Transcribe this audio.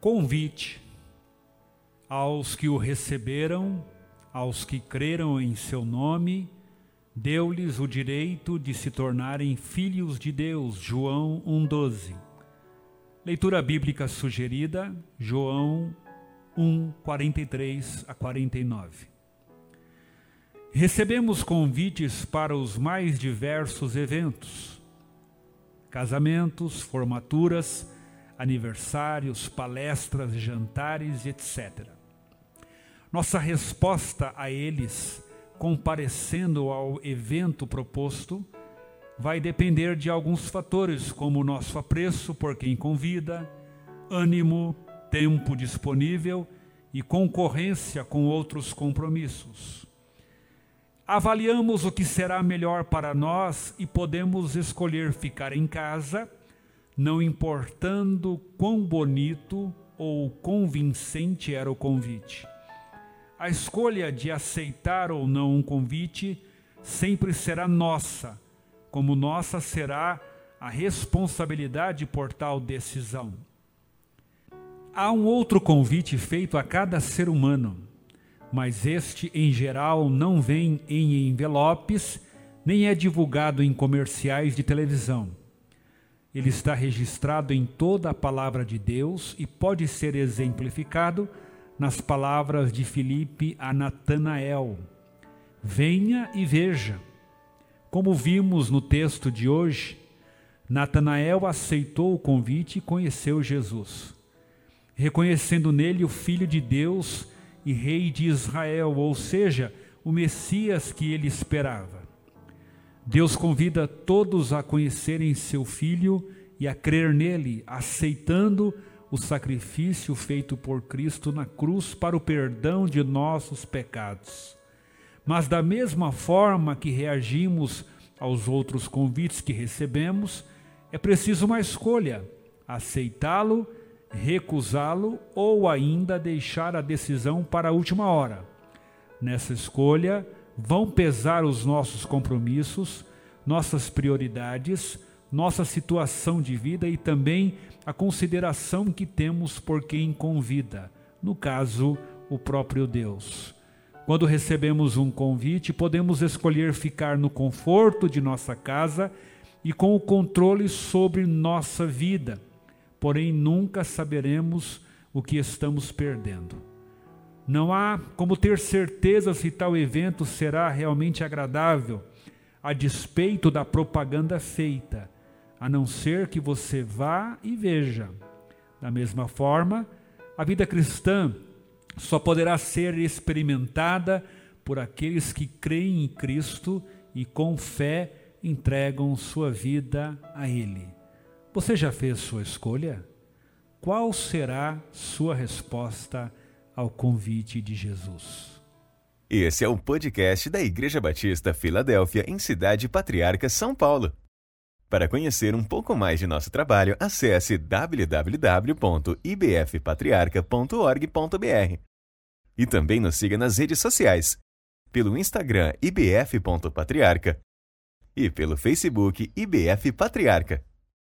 Convite aos que o receberam, aos que creram em seu nome, deu-lhes o direito de se tornarem filhos de Deus. João 1,12. Leitura bíblica sugerida, João 1, 43 a 49. Recebemos convites para os mais diversos eventos: casamentos, formaturas, aniversários, palestras, jantares, etc. Nossa resposta a eles, comparecendo ao evento proposto, vai depender de alguns fatores, como nosso apreço por quem convida, ânimo, tempo disponível e concorrência com outros compromissos. Avaliamos o que será melhor para nós e podemos escolher ficar em casa, não importando quão bonito ou convincente era o convite. A escolha de aceitar ou não um convite sempre será nossa, como nossa será a responsabilidade por tal decisão. Há um outro convite feito a cada ser humano, mas este, em geral, não vem em envelopes nem é divulgado em comerciais de televisão. Ele está registrado em toda a palavra de Deus e pode ser exemplificado nas palavras de Filipe a Natanael: Venha e veja. Como vimos no texto de hoje, Natanael aceitou o convite e conheceu Jesus reconhecendo nele o Filho de Deus e Rei de Israel, ou seja, o Messias que ele esperava. Deus convida todos a conhecerem seu Filho e a crer nele, aceitando o sacrifício feito por Cristo na cruz para o perdão de nossos pecados. Mas, da mesma forma que reagimos aos outros convites que recebemos, é preciso uma escolha: aceitá-lo recusá-lo ou ainda deixar a decisão para a última hora. Nessa escolha, vão pesar os nossos compromissos, nossas prioridades, nossa situação de vida e também a consideração que temos por quem convida, no caso, o próprio Deus. Quando recebemos um convite, podemos escolher ficar no conforto de nossa casa e com o controle sobre nossa vida porém nunca saberemos o que estamos perdendo. Não há como ter certeza se tal evento será realmente agradável, a despeito da propaganda feita, a não ser que você vá e veja. Da mesma forma, a vida cristã só poderá ser experimentada por aqueles que creem em Cristo e com fé entregam sua vida a Ele. Você já fez sua escolha? Qual será sua resposta ao convite de Jesus? Esse é o podcast da Igreja Batista Filadélfia, em Cidade Patriarca, São Paulo. Para conhecer um pouco mais de nosso trabalho, acesse www.ibfpatriarca.org.br. E também nos siga nas redes sociais, pelo Instagram ibf.patriarca e pelo Facebook IBF Patriarca.